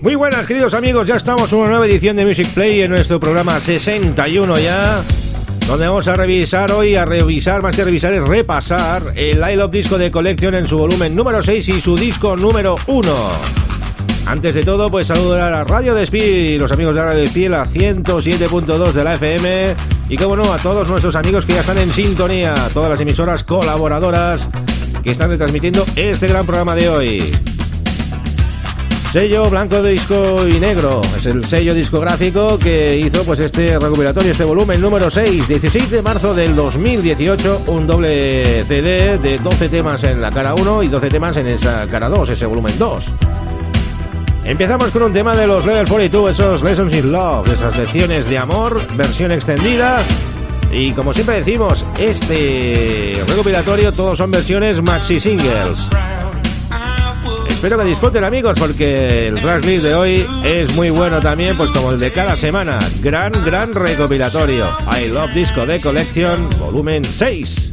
Muy buenas, queridos amigos. Ya estamos en una nueva edición de Music Play en nuestro programa 61 ya. Donde vamos a revisar hoy, a revisar, más que revisar, es repasar el I Love Disco de Collection en su volumen número 6 y su disco número 1. Antes de todo, pues saludar a Radio Despí, los amigos de Radio Despí, la 107.2 de la FM. Y como no, a todos nuestros amigos que ya están en sintonía, todas las emisoras colaboradoras que están retransmitiendo este gran programa de hoy. Sello blanco disco y negro. Es el sello discográfico que hizo pues este recopilatorio, este volumen número 6, 16 de marzo del 2018, un doble CD de 12 temas en la cara 1 y 12 temas en esa cara 2, ese volumen 2. Empezamos con un tema de los Level 42, esos Lessons in Love, esas lecciones de amor, versión extendida. Y como siempre decimos, este recopilatorio todos son versiones maxi singles. Espero que disfruten amigos porque el tracklist de hoy es muy bueno también, pues como el de cada semana. Gran, gran recopilatorio. I Love Disco de Collection, volumen 6.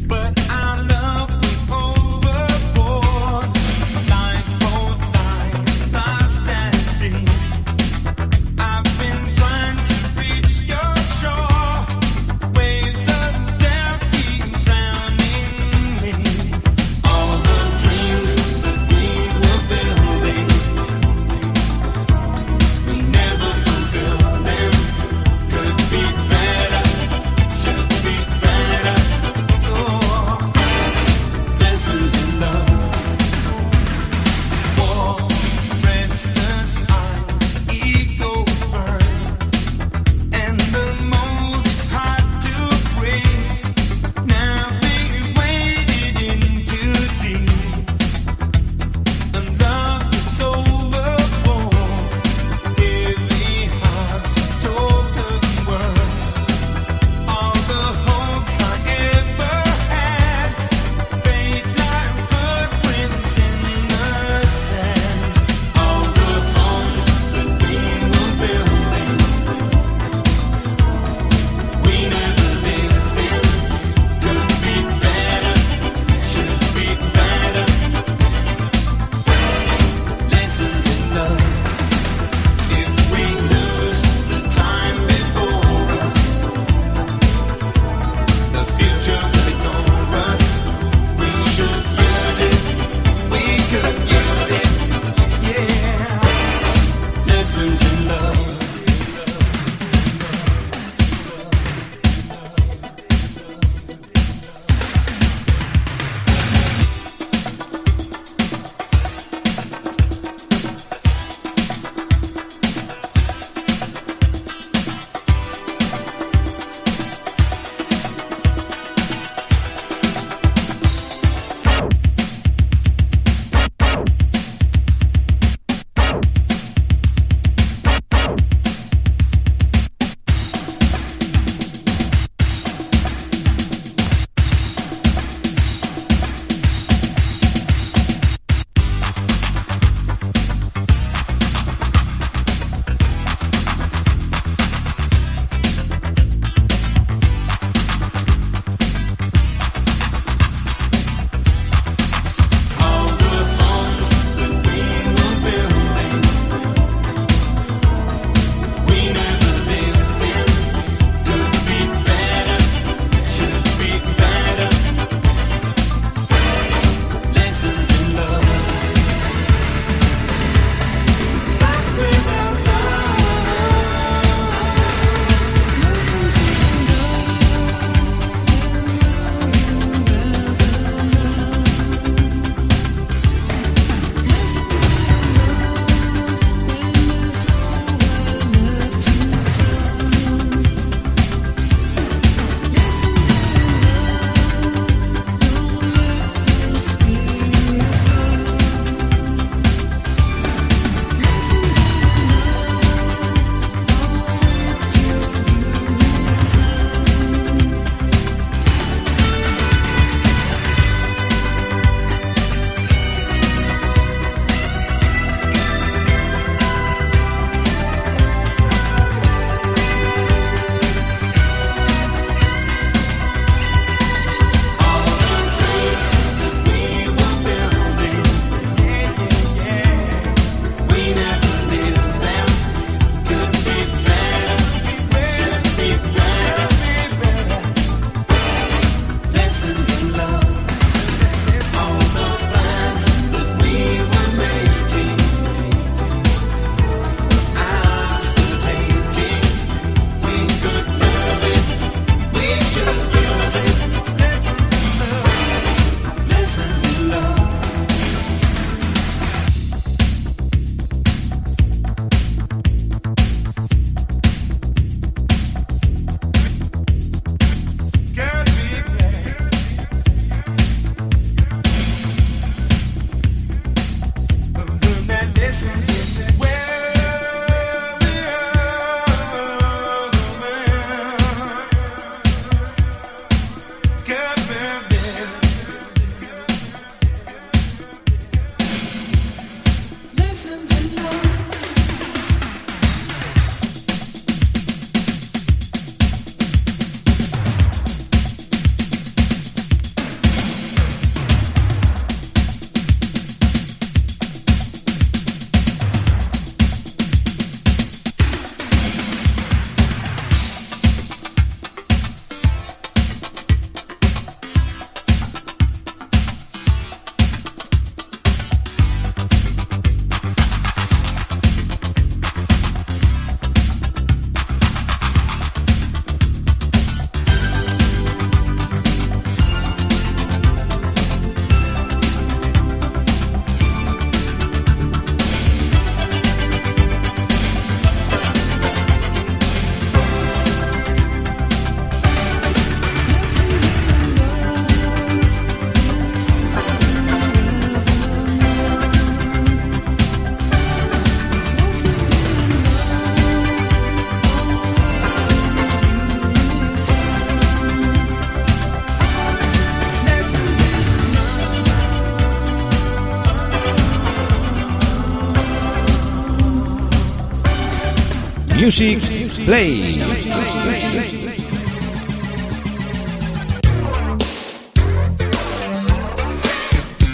Music Play.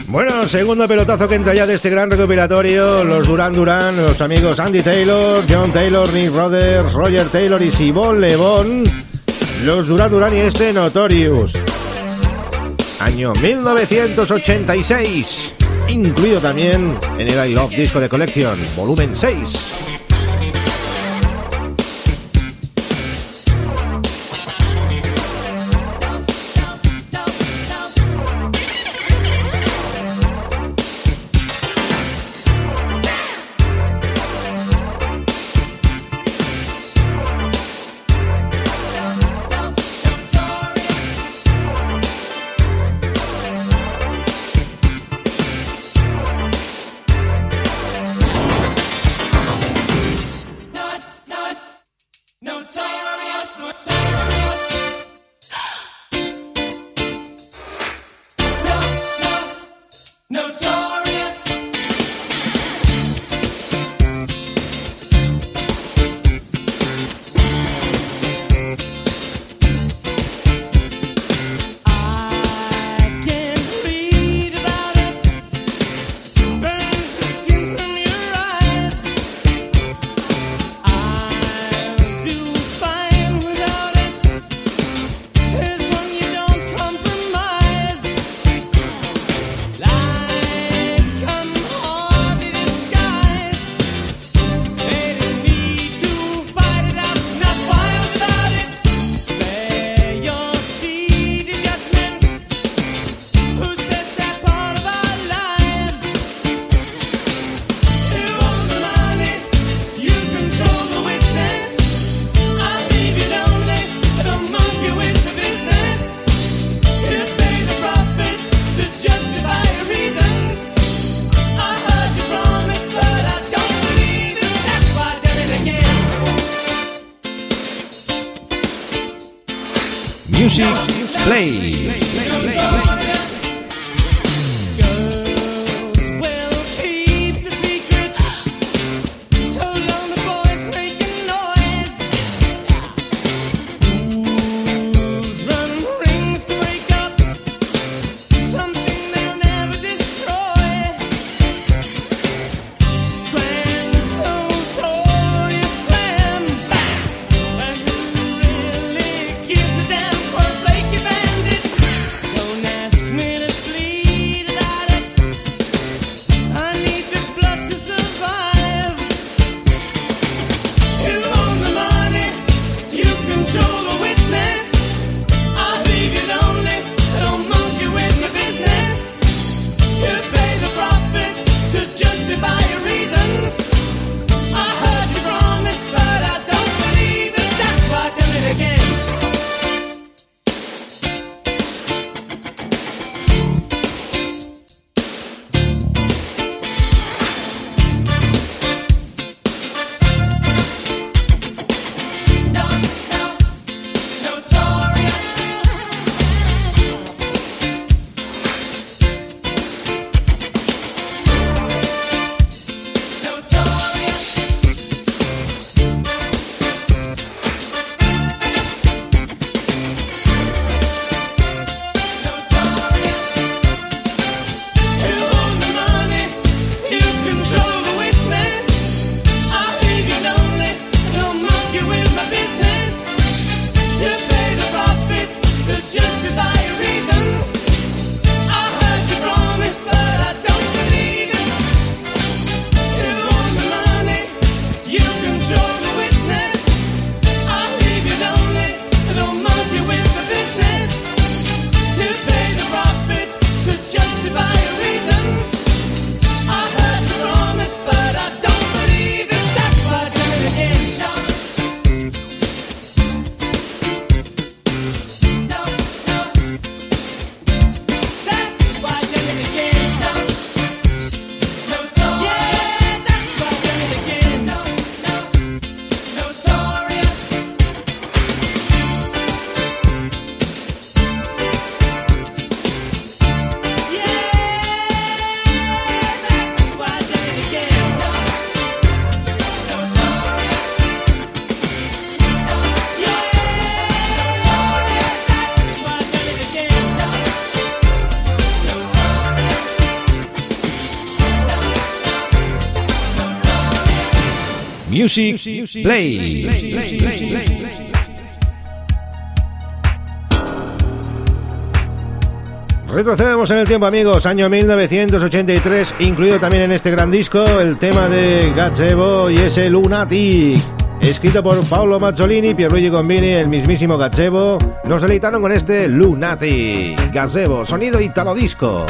Bueno, segundo pelotazo que entra ya de este gran recopilatorio. Los Duran Duran, los amigos Andy Taylor, John Taylor, Nick Rodgers, Roger Taylor y Simon Lebon. Los Duran Duran y este Notorious. Año 1986. Incluido también en el I Love Disco de Collection, volumen 6. Music Play. Retrocedemos en el tiempo, amigos. Año 1983, incluido también en este gran disco el tema de Gazebo y ese Lunatic. Escrito por Paolo Mazzolini, Pierluigi Gombini, el mismísimo Gazebo. Nos deleitaron con este Lunatic. Gazebo, sonido italo disco.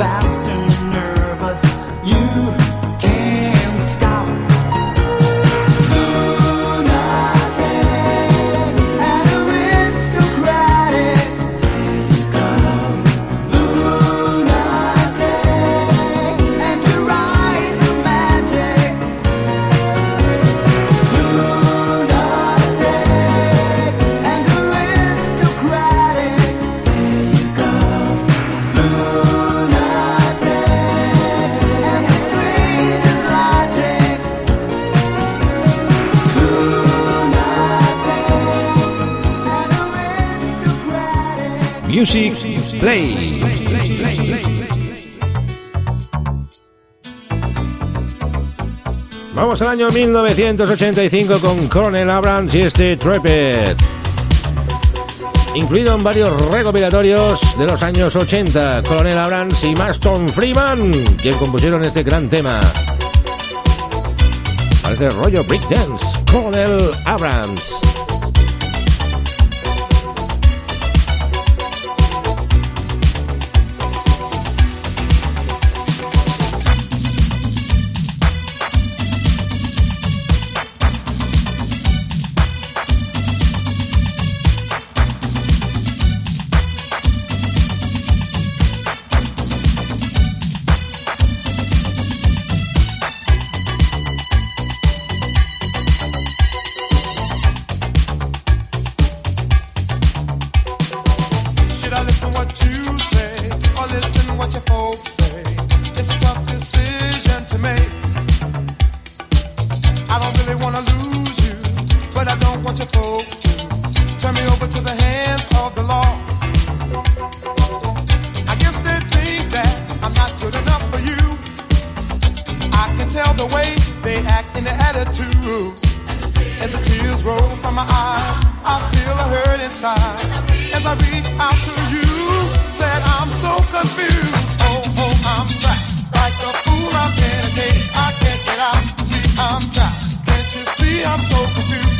fast. Music Play. Vamos al año 1985 con Coronel Abrams y este Trepet. Incluido en varios recopilatorios de los años 80, Coronel Abrams y Maston Freeman, quien compusieron este gran tema. Parece rollo breakdance, Coronel Abrams. don't want your folks to turn me over to the hands of the law. I guess they think that I'm not good enough for you. I can tell the way they act in their attitudes. As the tears roll from my eyes, I feel a hurt inside. As I reach out to you, said I'm so confused. Oh, oh, I'm trapped. Like a fool, I'm. I can't get out. See, I'm trapped. Can't you see I'm so confused?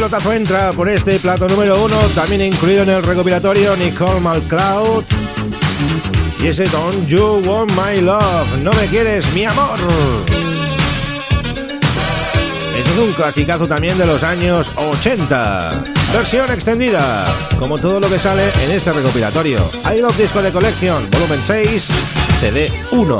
Pelotazo entra por este plato número uno, también incluido en el recopilatorio Nicole McCloud. Y ese Don't You Want My Love, no me quieres, mi amor. Este es un clasicazo también de los años 80. Versión extendida, como todo lo que sale en este recopilatorio. I Love Disco de Collection, volumen 6, CD 1.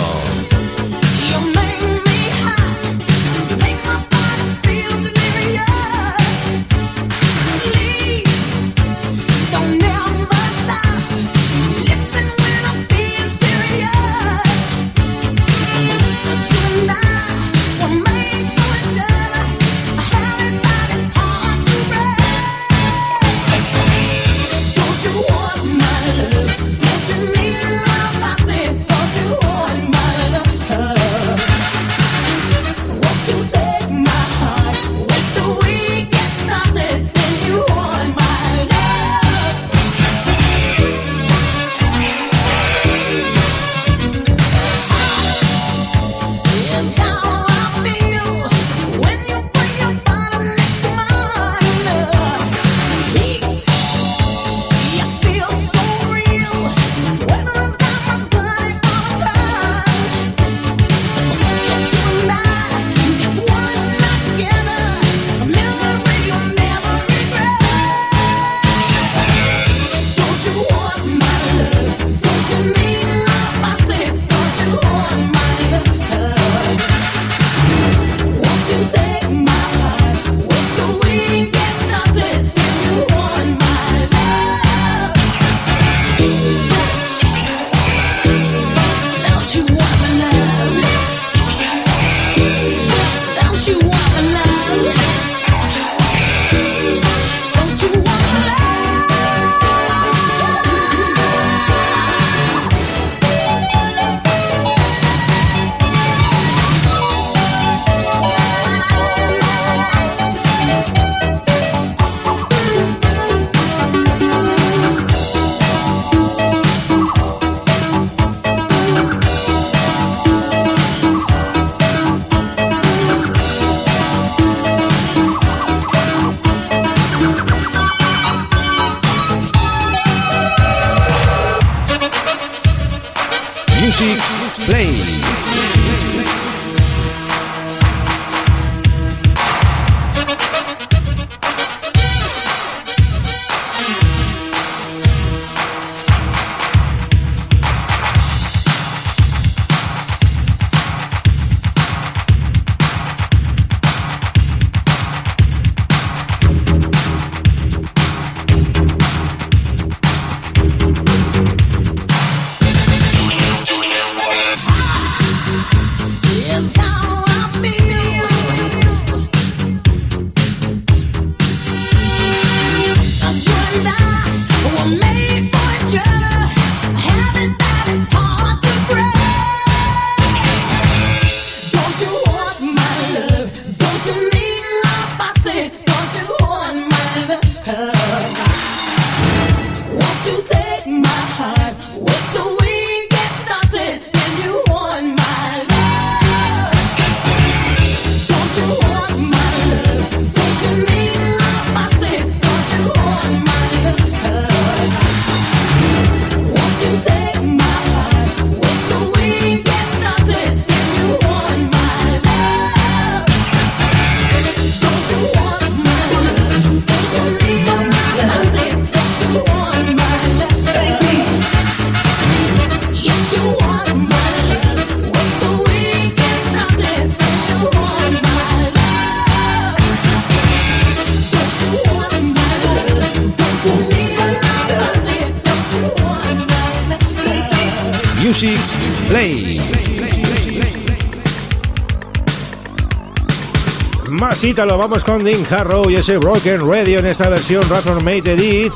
Lo vamos con Dean Harrow y ese Broken Radio en esta versión Made Edit.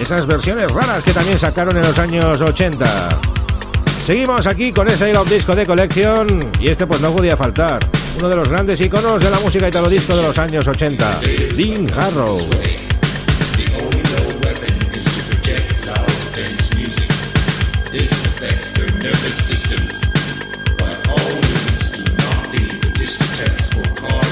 Esas versiones raras que también sacaron en los años 80. Seguimos aquí con ese Iron Disco de colección y este pues no podía faltar. Uno de los grandes iconos de la música italo disco de los años 80, Dean Harrow. systems, but all do not be the It's the test for cause.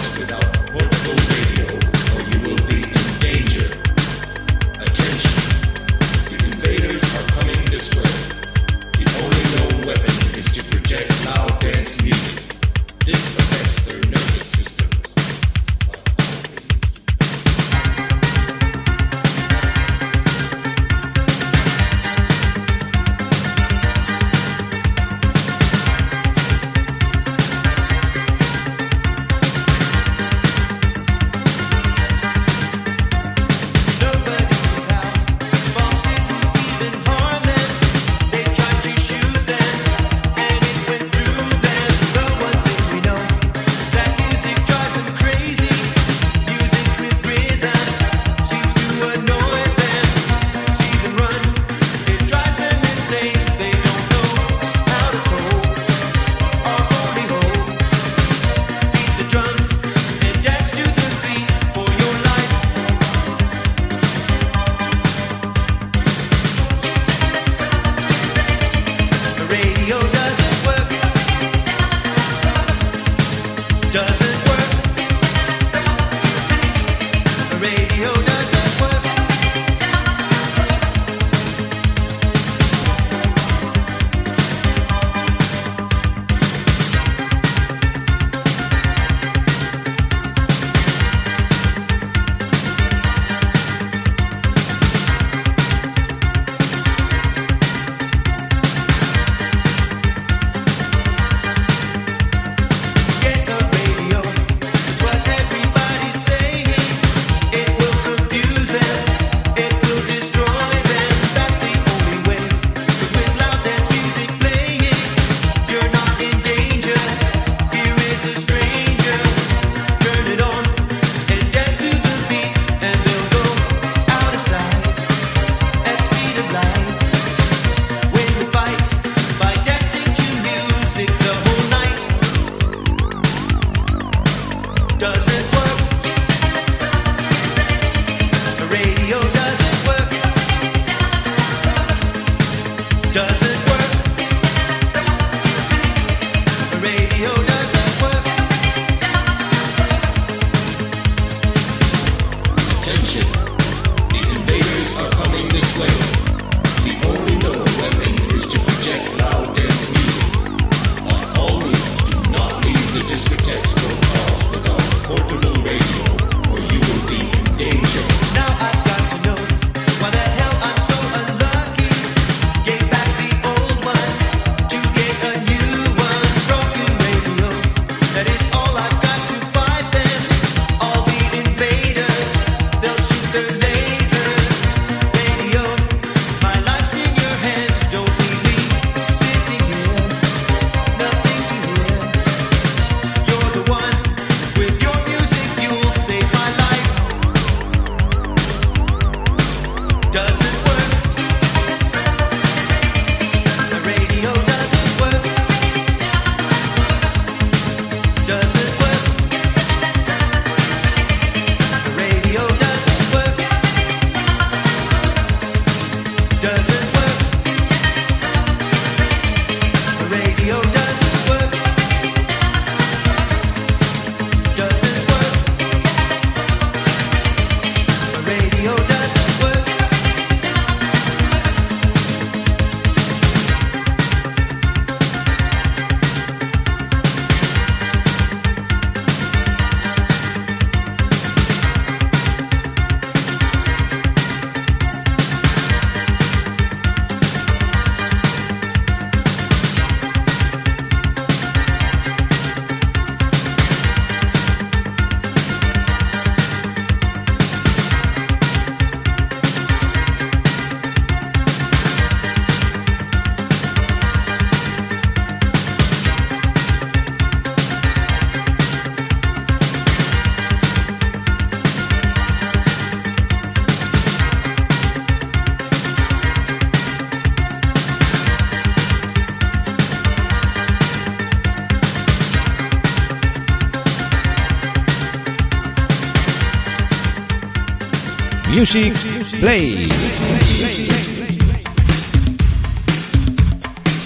Music Play.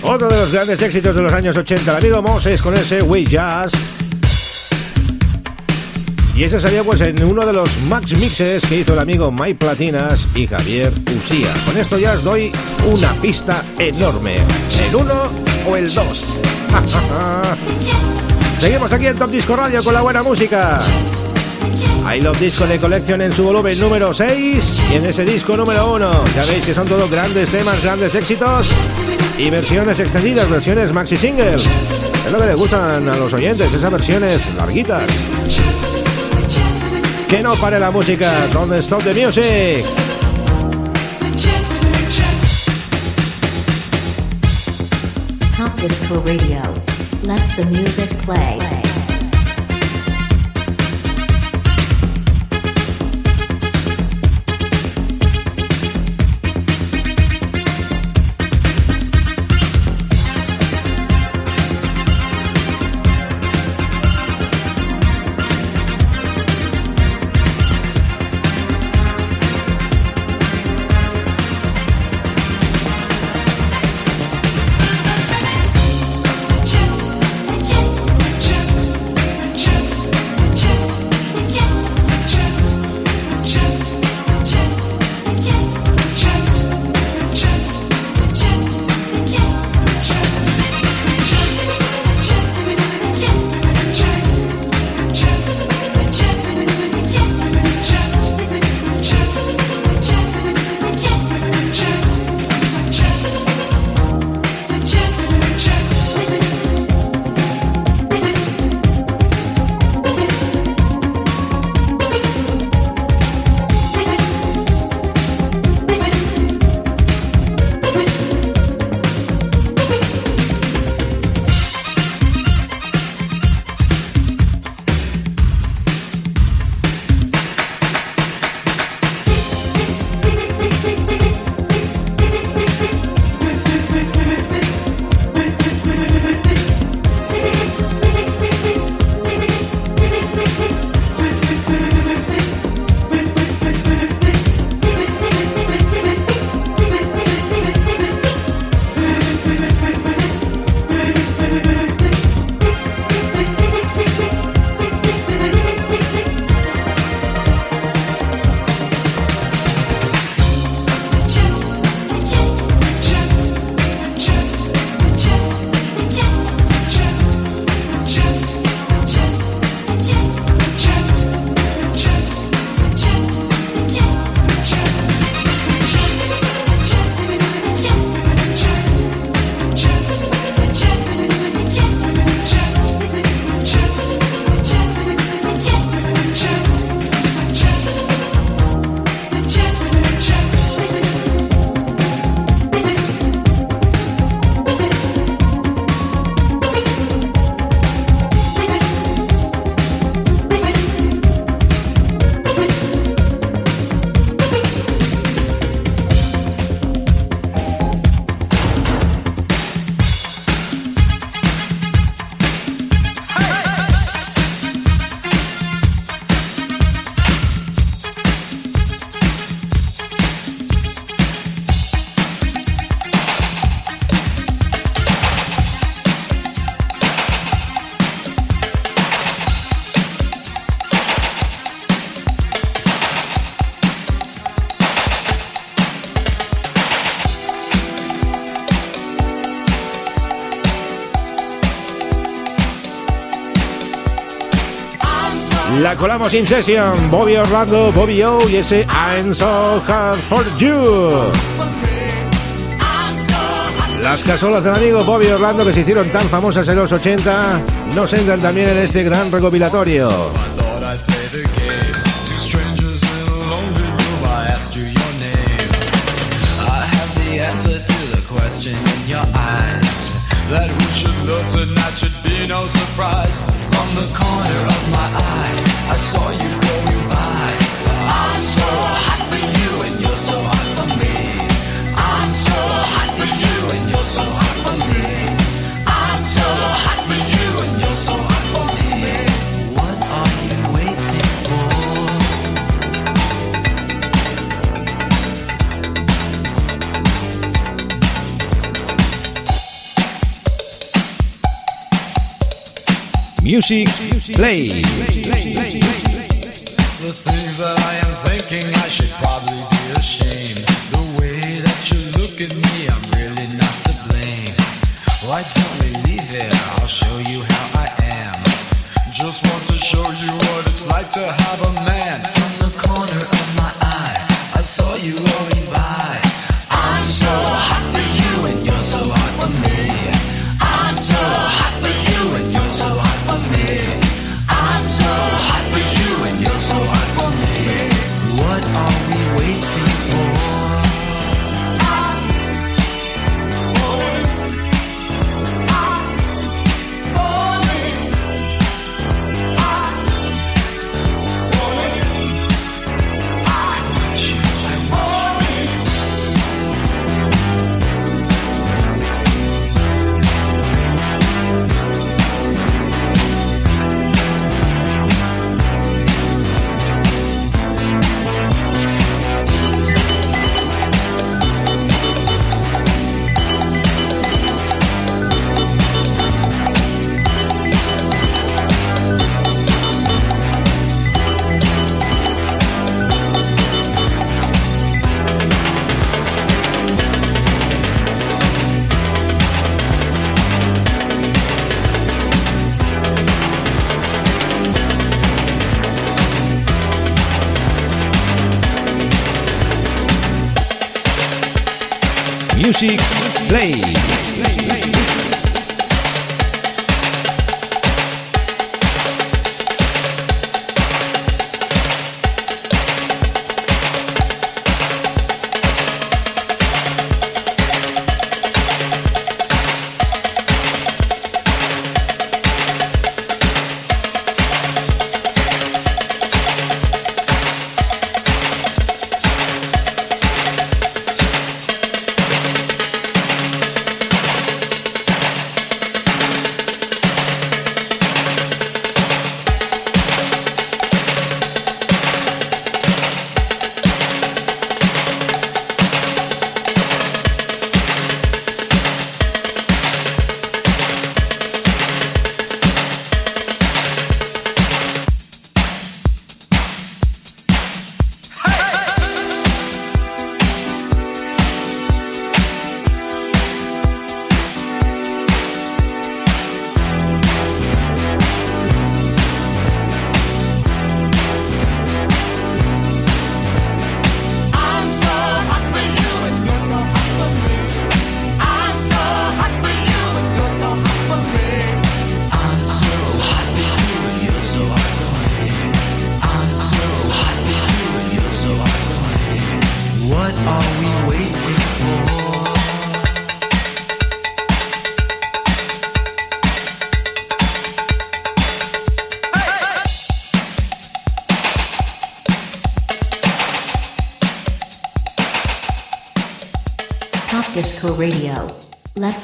Otro de los grandes éxitos de los años 80, el amigo Moses con ese We Jazz. Y ese salió pues en uno de los max mixes que hizo el amigo Mike Platinas y Javier Usía. Con esto ya os doy una pista enorme. ¿El 1 o el 2? Seguimos aquí en Top Disco Radio con la buena música. I Love Disco de Collection en su volumen número 6 y en ese disco número 1. Ya veis que son todos grandes temas, grandes éxitos y versiones extendidas, versiones maxi singles. Es lo que le gustan a los oyentes, esas versiones larguitas. Que no pare la música con Stop the Music. Radio. Let's the music play. La colamos in session. Bobby Orlando, Bobby O y ese I'm so hard for you. Las casolas del amigo Bobby Orlando que se hicieron tan famosas en los 80 nos entran también en este gran recopilatorio. That we should tonight should be no surprise. From the corner of my eye, I saw you Music Play. The things that I am thinking, I should probably be ashamed. The way that you look at me, I'm really not to blame. Why Music Play.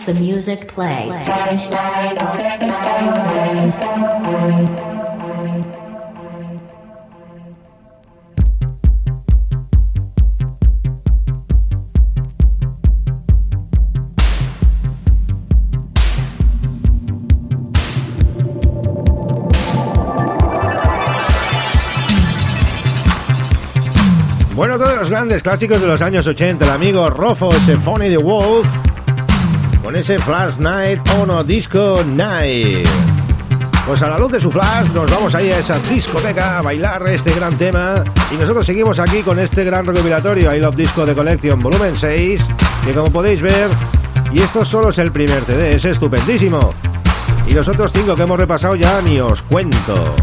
The music play. Bueno, todos los grandes clásicos de los años 80, el amigo Rofo, Funny the Wolf, con ese Flash Night on a Disco Night. Pues a la luz de su flash nos vamos ahí a esa discoteca a bailar este gran tema y nosotros seguimos aquí con este gran recopilatorio I Love Disco de Collection volumen 6 que como podéis ver y esto solo es el primer CD, es estupendísimo y los otros cinco que hemos repasado ya ni os cuento.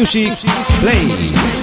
Music Play.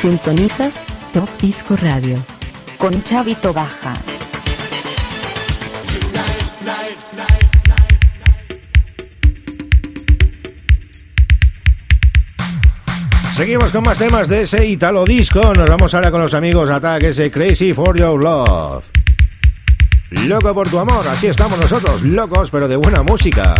Sintonizas Top Disco Radio. Con Chavito Baja. Seguimos con más temas de ese Italo Disco. Nos vamos ahora con los amigos Attack, ese Crazy for Your Love. Loco por tu amor, así estamos nosotros, locos pero de buena música.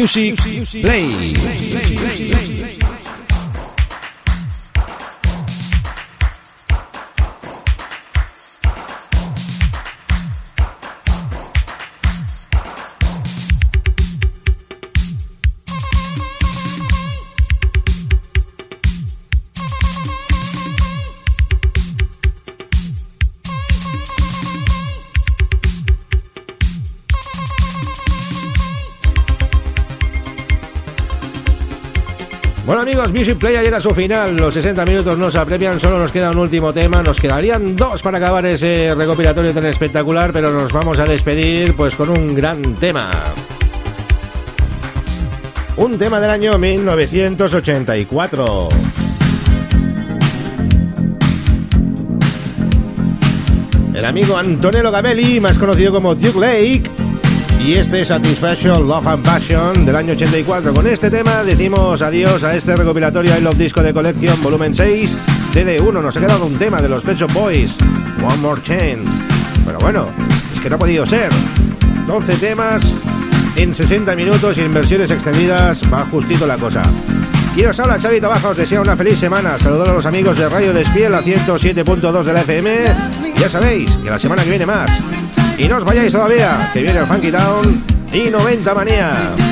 Music Play. Bueno amigos, Music Play llega a su final. Los 60 minutos nos apremian, solo nos queda un último tema. Nos quedarían dos para acabar ese recopilatorio tan espectacular, pero nos vamos a despedir pues con un gran tema. Un tema del año 1984. El amigo Antonello Gabelli, más conocido como Duke Lake, y este Satisfaction, Love and Passion del año 84. Con este tema decimos adiós a este recopilatorio I Love Disco de Collection volumen 6, CD1. Nos ha quedado un tema de los Pet Boys, One More Chance. Pero bueno, es que no ha podido ser. 12 temas en 60 minutos y en versiones extendidas va justito la cosa. Quiero habla Xavi Tabaja, os desea una feliz semana. Saludar a los amigos de Radio Despiel a 107.2 de la FM. Y ya sabéis que la semana que viene más. Y no os vayáis todavía, que viene el Funky Town y 90 Manía.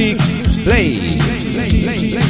Music Play.